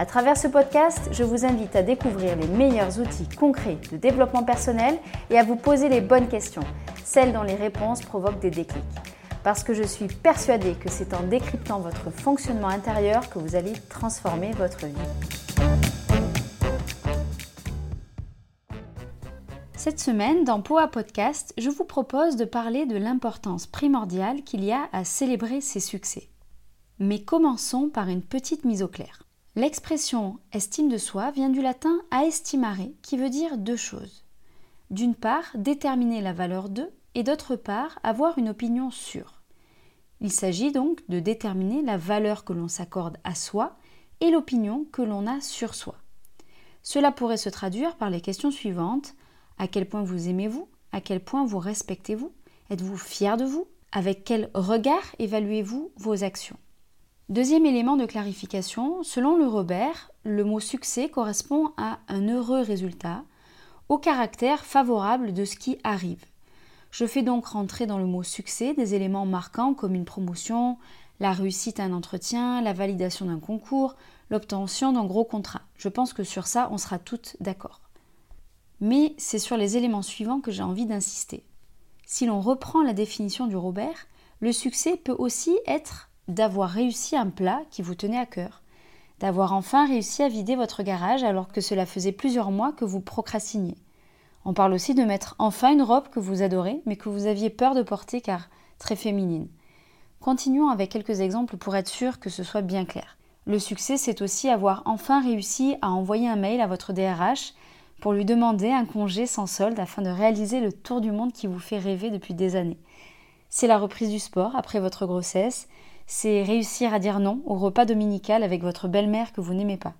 À travers ce podcast, je vous invite à découvrir les meilleurs outils concrets de développement personnel et à vous poser les bonnes questions, celles dont les réponses provoquent des déclics. Parce que je suis persuadée que c'est en décryptant votre fonctionnement intérieur que vous allez transformer votre vie. Cette semaine, dans Poa Podcast, je vous propose de parler de l'importance primordiale qu'il y a à célébrer ses succès. Mais commençons par une petite mise au clair. L'expression estime de soi vient du latin aestimare, qui veut dire deux choses. D'une part, déterminer la valeur de, et d'autre part, avoir une opinion sûre. Il s'agit donc de déterminer la valeur que l'on s'accorde à soi et l'opinion que l'on a sur soi. Cela pourrait se traduire par les questions suivantes. À quel point vous aimez-vous À quel point vous respectez-vous Êtes-vous fier de vous? Avec quel regard évaluez-vous vos actions? Deuxième élément de clarification, selon le Robert, le mot succès correspond à un heureux résultat, au caractère favorable de ce qui arrive. Je fais donc rentrer dans le mot succès des éléments marquants comme une promotion, la réussite à un entretien, la validation d'un concours, l'obtention d'un gros contrat. Je pense que sur ça, on sera toutes d'accord. Mais c'est sur les éléments suivants que j'ai envie d'insister. Si l'on reprend la définition du Robert, le succès peut aussi être d'avoir réussi un plat qui vous tenait à cœur, d'avoir enfin réussi à vider votre garage alors que cela faisait plusieurs mois que vous procrastiniez. On parle aussi de mettre enfin une robe que vous adorez mais que vous aviez peur de porter car très féminine. Continuons avec quelques exemples pour être sûr que ce soit bien clair. Le succès, c'est aussi avoir enfin réussi à envoyer un mail à votre DRH pour lui demander un congé sans solde afin de réaliser le tour du monde qui vous fait rêver depuis des années. C'est la reprise du sport après votre grossesse, c'est réussir à dire non au repas dominical avec votre belle-mère que vous n'aimez pas.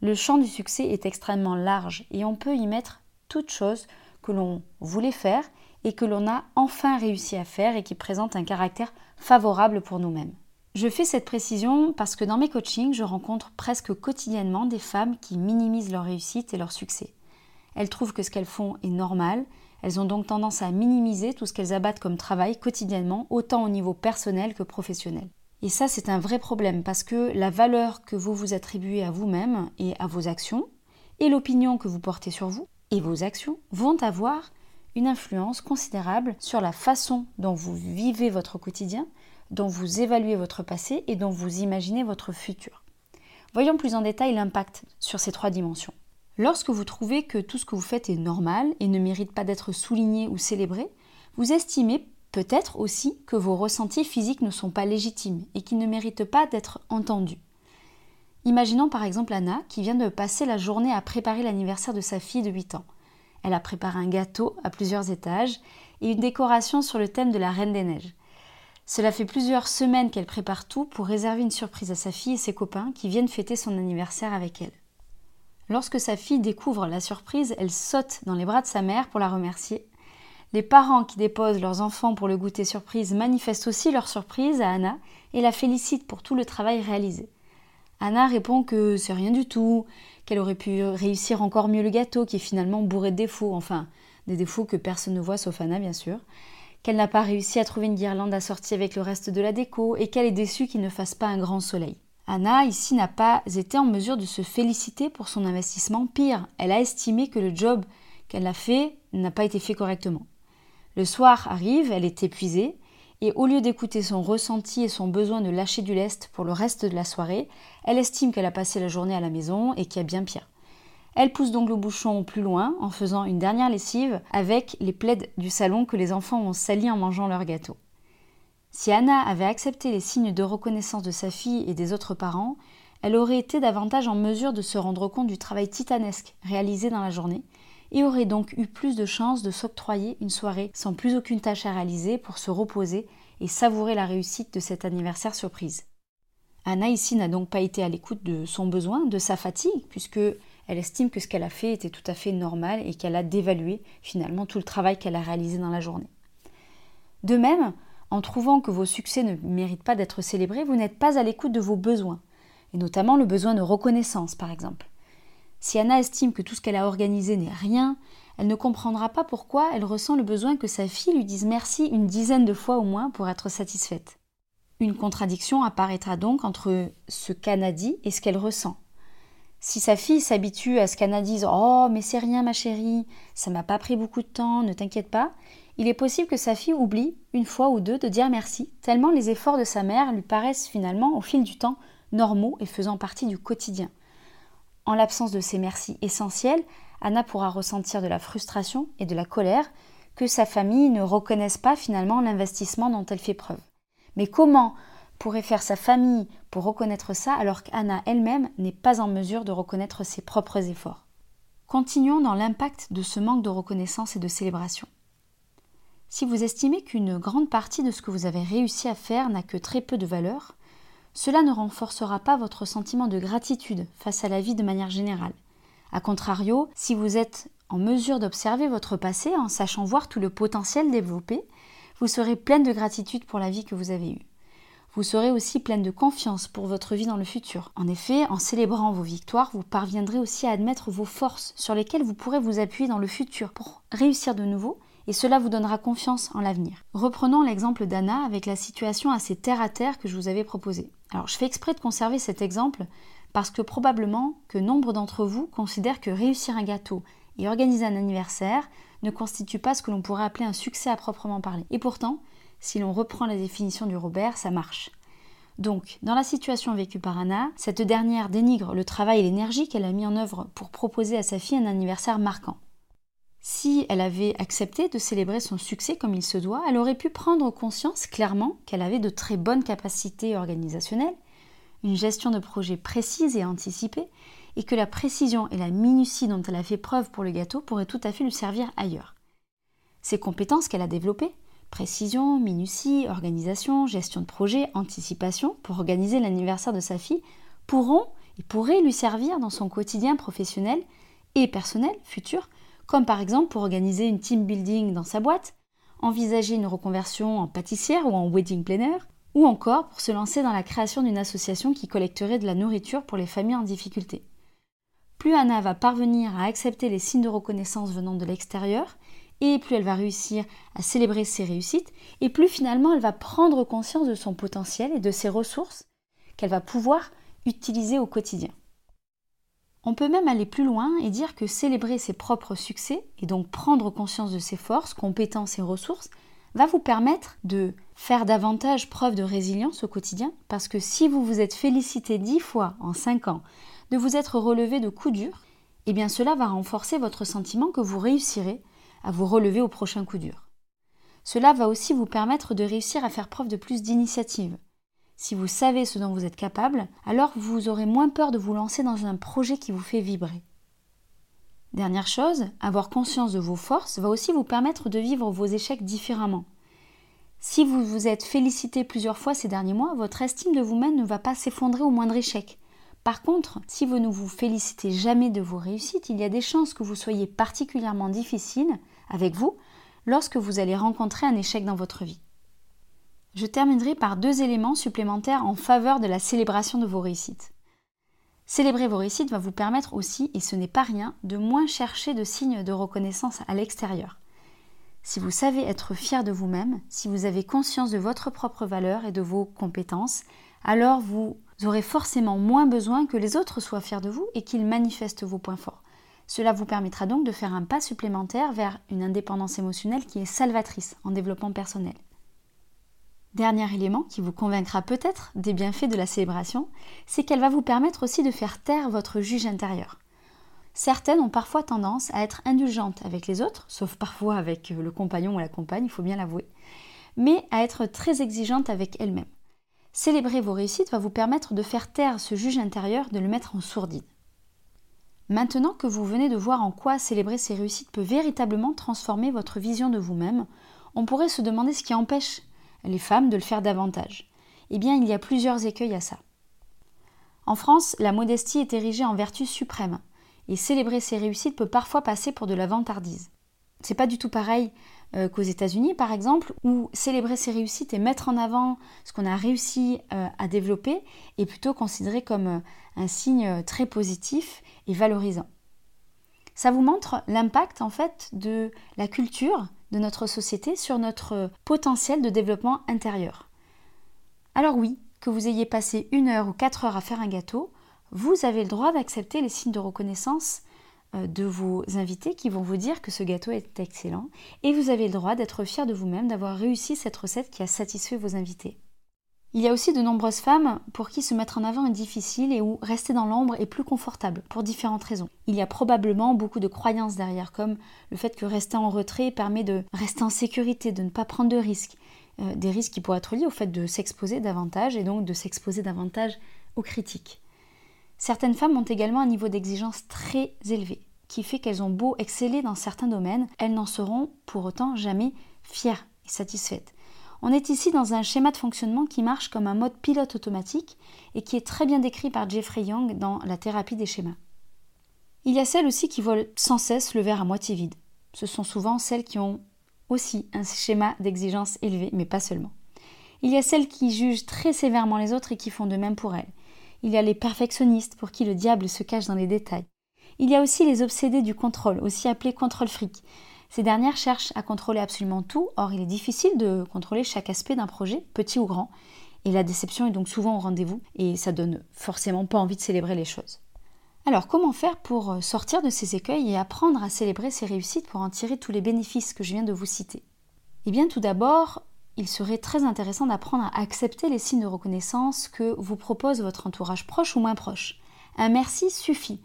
Le champ du succès est extrêmement large et on peut y mettre toutes choses que l'on voulait faire et que l'on a enfin réussi à faire et qui présentent un caractère favorable pour nous-mêmes. Je fais cette précision parce que dans mes coachings, je rencontre presque quotidiennement des femmes qui minimisent leur réussite et leur succès. Elles trouvent que ce qu'elles font est normal, elles ont donc tendance à minimiser tout ce qu'elles abattent comme travail quotidiennement, autant au niveau personnel que professionnel. Et ça, c'est un vrai problème parce que la valeur que vous vous attribuez à vous-même et à vos actions, et l'opinion que vous portez sur vous et vos actions vont avoir une influence considérable sur la façon dont vous vivez votre quotidien, dont vous évaluez votre passé et dont vous imaginez votre futur. Voyons plus en détail l'impact sur ces trois dimensions. Lorsque vous trouvez que tout ce que vous faites est normal et ne mérite pas d'être souligné ou célébré, vous estimez peut-être aussi que vos ressentis physiques ne sont pas légitimes et qu'ils ne méritent pas d'être entendus. Imaginons par exemple Anna qui vient de passer la journée à préparer l'anniversaire de sa fille de 8 ans. Elle a préparé un gâteau à plusieurs étages et une décoration sur le thème de la Reine des Neiges. Cela fait plusieurs semaines qu'elle prépare tout pour réserver une surprise à sa fille et ses copains qui viennent fêter son anniversaire avec elle. Lorsque sa fille découvre la surprise, elle saute dans les bras de sa mère pour la remercier. Les parents qui déposent leurs enfants pour le goûter surprise manifestent aussi leur surprise à Anna et la félicitent pour tout le travail réalisé. Anna répond que c'est rien du tout, qu'elle aurait pu réussir encore mieux le gâteau qui est finalement bourré de défauts, enfin des défauts que personne ne voit sauf Anna bien sûr, qu'elle n'a pas réussi à trouver une guirlande assortie avec le reste de la déco et qu'elle est déçue qu'il ne fasse pas un grand soleil. Anna, ici, n'a pas été en mesure de se féliciter pour son investissement. Pire, elle a estimé que le job qu'elle a fait n'a pas été fait correctement. Le soir arrive, elle est épuisée, et au lieu d'écouter son ressenti et son besoin de lâcher du lest pour le reste de la soirée, elle estime qu'elle a passé la journée à la maison et qu'il y a bien pire. Elle pousse donc le bouchon plus loin en faisant une dernière lessive avec les plaides du salon que les enfants ont salis en mangeant leur gâteau. Si Anna avait accepté les signes de reconnaissance de sa fille et des autres parents, elle aurait été davantage en mesure de se rendre compte du travail titanesque réalisé dans la journée et aurait donc eu plus de chances de s'octroyer une soirée sans plus aucune tâche à réaliser pour se reposer et savourer la réussite de cet anniversaire surprise. Anna ici n'a donc pas été à l'écoute de son besoin, de sa fatigue, puisque Elle estime que ce qu'elle a fait était tout à fait normal et qu'elle a dévalué finalement tout le travail qu'elle a réalisé dans la journée. De même, en trouvant que vos succès ne méritent pas d'être célébrés, vous n'êtes pas à l'écoute de vos besoins, et notamment le besoin de reconnaissance par exemple. Si Anna estime que tout ce qu'elle a organisé n'est rien, elle ne comprendra pas pourquoi elle ressent le besoin que sa fille lui dise merci une dizaine de fois au moins pour être satisfaite. Une contradiction apparaîtra donc entre ce qu'Anna dit et ce qu'elle ressent. Si sa fille s'habitue à ce qu'Anna dise Oh, mais c'est rien, ma chérie, ça m'a pas pris beaucoup de temps, ne t'inquiète pas, il est possible que sa fille oublie, une fois ou deux, de dire merci, tellement les efforts de sa mère lui paraissent finalement, au fil du temps, normaux et faisant partie du quotidien. En l'absence de ces merci essentiels, Anna pourra ressentir de la frustration et de la colère que sa famille ne reconnaisse pas finalement l'investissement dont elle fait preuve. Mais comment pourrait faire sa famille pour reconnaître ça alors qu'Anna elle-même n'est pas en mesure de reconnaître ses propres efforts? Continuons dans l'impact de ce manque de reconnaissance et de célébration. Si vous estimez qu'une grande partie de ce que vous avez réussi à faire n'a que très peu de valeur, cela ne renforcera pas votre sentiment de gratitude face à la vie de manière générale. A contrario, si vous êtes en mesure d'observer votre passé en sachant voir tout le potentiel développé, vous serez pleine de gratitude pour la vie que vous avez eue. Vous serez aussi pleine de confiance pour votre vie dans le futur. En effet, en célébrant vos victoires, vous parviendrez aussi à admettre vos forces sur lesquelles vous pourrez vous appuyer dans le futur pour réussir de nouveau et cela vous donnera confiance en l'avenir. Reprenons l'exemple d'Anna avec la situation assez terre à terre que je vous avais proposée. Alors je fais exprès de conserver cet exemple parce que probablement que nombre d'entre vous considèrent que réussir un gâteau et organiser un anniversaire ne constitue pas ce que l'on pourrait appeler un succès à proprement parler. Et pourtant, si l'on reprend la définition du Robert, ça marche. Donc, dans la situation vécue par Anna, cette dernière dénigre le travail et l'énergie qu'elle a mis en œuvre pour proposer à sa fille un anniversaire marquant. Si elle avait accepté de célébrer son succès comme il se doit, elle aurait pu prendre conscience clairement qu'elle avait de très bonnes capacités organisationnelles, une gestion de projet précise et anticipée, et que la précision et la minutie dont elle a fait preuve pour le gâteau pourraient tout à fait lui servir ailleurs. Ces compétences qu'elle a développées, précision, minutie, organisation, gestion de projet, anticipation, pour organiser l'anniversaire de sa fille, pourront et pourraient lui servir dans son quotidien professionnel et personnel futur, comme par exemple pour organiser une team building dans sa boîte, envisager une reconversion en pâtissière ou en wedding planner, ou encore pour se lancer dans la création d'une association qui collecterait de la nourriture pour les familles en difficulté. Plus Anna va parvenir à accepter les signes de reconnaissance venant de l'extérieur, et plus elle va réussir à célébrer ses réussites, et plus finalement elle va prendre conscience de son potentiel et de ses ressources qu'elle va pouvoir utiliser au quotidien. On peut même aller plus loin et dire que célébrer ses propres succès, et donc prendre conscience de ses forces, compétences et ressources, va vous permettre de faire davantage preuve de résilience au quotidien, parce que si vous vous êtes félicité dix fois en cinq ans de vous être relevé de coups durs, eh bien cela va renforcer votre sentiment que vous réussirez à vous relever au prochain coup dur. Cela va aussi vous permettre de réussir à faire preuve de plus d'initiative. Si vous savez ce dont vous êtes capable, alors vous aurez moins peur de vous lancer dans un projet qui vous fait vibrer. Dernière chose, avoir conscience de vos forces va aussi vous permettre de vivre vos échecs différemment. Si vous vous êtes félicité plusieurs fois ces derniers mois, votre estime de vous-même ne va pas s'effondrer au moindre échec. Par contre, si vous ne vous félicitez jamais de vos réussites, il y a des chances que vous soyez particulièrement difficile avec vous lorsque vous allez rencontrer un échec dans votre vie. Je terminerai par deux éléments supplémentaires en faveur de la célébration de vos réussites. Célébrer vos réussites va vous permettre aussi, et ce n'est pas rien, de moins chercher de signes de reconnaissance à l'extérieur. Si vous savez être fier de vous-même, si vous avez conscience de votre propre valeur et de vos compétences, alors vous aurez forcément moins besoin que les autres soient fiers de vous et qu'ils manifestent vos points forts. Cela vous permettra donc de faire un pas supplémentaire vers une indépendance émotionnelle qui est salvatrice en développement personnel. Dernier élément qui vous convaincra peut-être des bienfaits de la célébration, c'est qu'elle va vous permettre aussi de faire taire votre juge intérieur. Certaines ont parfois tendance à être indulgentes avec les autres, sauf parfois avec le compagnon ou la compagne, il faut bien l'avouer, mais à être très exigeantes avec elles-mêmes. Célébrer vos réussites va vous permettre de faire taire ce juge intérieur, de le mettre en sourdine. Maintenant que vous venez de voir en quoi célébrer ces réussites peut véritablement transformer votre vision de vous-même, on pourrait se demander ce qui empêche les femmes de le faire davantage. Eh bien, il y a plusieurs écueils à ça. En France, la modestie est érigée en vertu suprême, Et célébrer ses réussites peut parfois passer pour de la vantardise. C'est pas du tout pareil euh, qu'aux États-Unis, par exemple, où célébrer ses réussites et mettre en avant ce qu'on a réussi euh, à développer est plutôt considéré comme euh, un signe très positif et valorisant. Ça vous montre l'impact en fait de la culture de notre société sur notre potentiel de développement intérieur. Alors oui, que vous ayez passé une heure ou quatre heures à faire un gâteau, vous avez le droit d'accepter les signes de reconnaissance euh, de vos invités qui vont vous dire que ce gâteau est excellent et vous avez le droit d'être fier de vous-même d'avoir réussi cette recette qui a satisfait vos invités. Il y a aussi de nombreuses femmes pour qui se mettre en avant est difficile et où rester dans l'ombre est plus confortable, pour différentes raisons. Il y a probablement beaucoup de croyances derrière, comme le fait que rester en retrait permet de rester en sécurité, de ne pas prendre de risques. Euh, des risques qui pourraient être liés au fait de s'exposer davantage et donc de s'exposer davantage aux critiques. Certaines femmes ont également un niveau d'exigence très élevé, qui fait qu'elles ont beau exceller dans certains domaines, elles n'en seront pour autant jamais fières et satisfaites. On est ici dans un schéma de fonctionnement qui marche comme un mode pilote automatique et qui est très bien décrit par Jeffrey Young dans la thérapie des schémas. Il y a celles aussi qui voient sans cesse le verre à moitié vide. Ce sont souvent celles qui ont aussi un schéma d'exigence élevé, mais pas seulement. Il y a celles qui jugent très sévèrement les autres et qui font de même pour elles. Il y a les perfectionnistes pour qui le diable se cache dans les détails. Il y a aussi les obsédés du contrôle, aussi appelés contrôle fric, ces dernières cherchent à contrôler absolument tout, or il est difficile de contrôler chaque aspect d'un projet, petit ou grand, et la déception est donc souvent au rendez-vous, et ça donne forcément pas envie de célébrer les choses. Alors comment faire pour euh, sortir de ces écueils et apprendre à célébrer ses réussites pour en tirer tous les bénéfices que je viens de vous citer? Eh bien tout d'abord, il serait très intéressant d'apprendre à accepter les signes de reconnaissance que vous propose votre entourage proche ou moins proche. Un merci suffit.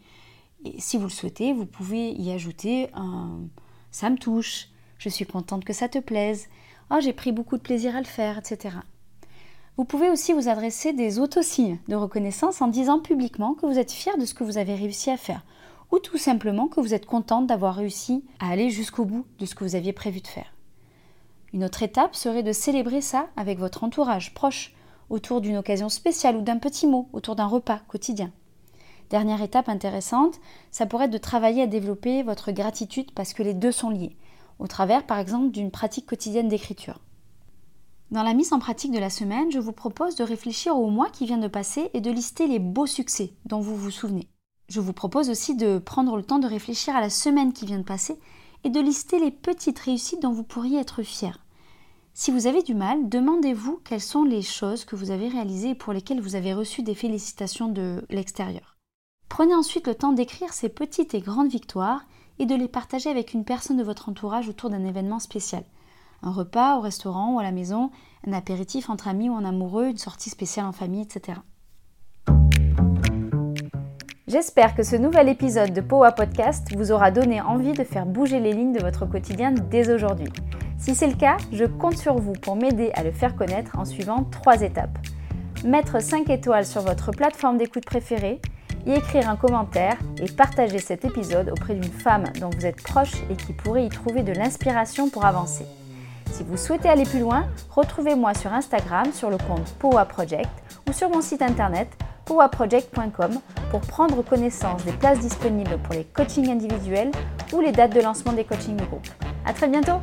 Et si vous le souhaitez, vous pouvez y ajouter un, ça me touche, je suis contente que ça te plaise, oh j'ai pris beaucoup de plaisir à le faire, etc. Vous pouvez aussi vous adresser des autosignes de reconnaissance en disant publiquement que vous êtes fier de ce que vous avez réussi à faire, ou tout simplement que vous êtes contente d'avoir réussi à aller jusqu'au bout de ce que vous aviez prévu de faire. Une autre étape serait de célébrer ça avec votre entourage proche, autour d'une occasion spéciale ou d'un petit mot, autour d'un repas quotidien. Dernière étape intéressante, ça pourrait être de travailler à développer votre gratitude parce que les deux sont liés, au travers par exemple d'une pratique quotidienne d'écriture. Dans la mise en pratique de la semaine, je vous propose de réfléchir au mois qui vient de passer et de lister les beaux succès dont vous vous souvenez. Je vous propose aussi de prendre le temps de réfléchir à la semaine qui vient de passer et de lister les petites réussites dont vous pourriez être fier. Si vous avez du mal, demandez-vous quelles sont les choses que vous avez réalisées et pour lesquelles vous avez reçu des félicitations de l'extérieur. Prenez ensuite le temps d'écrire ces petites et grandes victoires et de les partager avec une personne de votre entourage autour d'un événement spécial. Un repas au restaurant ou à la maison, un apéritif entre amis ou en amoureux, une sortie spéciale en famille, etc. J'espère que ce nouvel épisode de Powa Podcast vous aura donné envie de faire bouger les lignes de votre quotidien dès aujourd'hui. Si c'est le cas, je compte sur vous pour m'aider à le faire connaître en suivant trois étapes. Mettre 5 étoiles sur votre plateforme d'écoute préférée, y écrire un commentaire et partager cet épisode auprès d'une femme dont vous êtes proche et qui pourrait y trouver de l'inspiration pour avancer. Si vous souhaitez aller plus loin, retrouvez-moi sur Instagram sur le compte Powa Project ou sur mon site internet powaproject.com pour prendre connaissance des places disponibles pour les coachings individuels ou les dates de lancement des coachings de groupe. À très bientôt!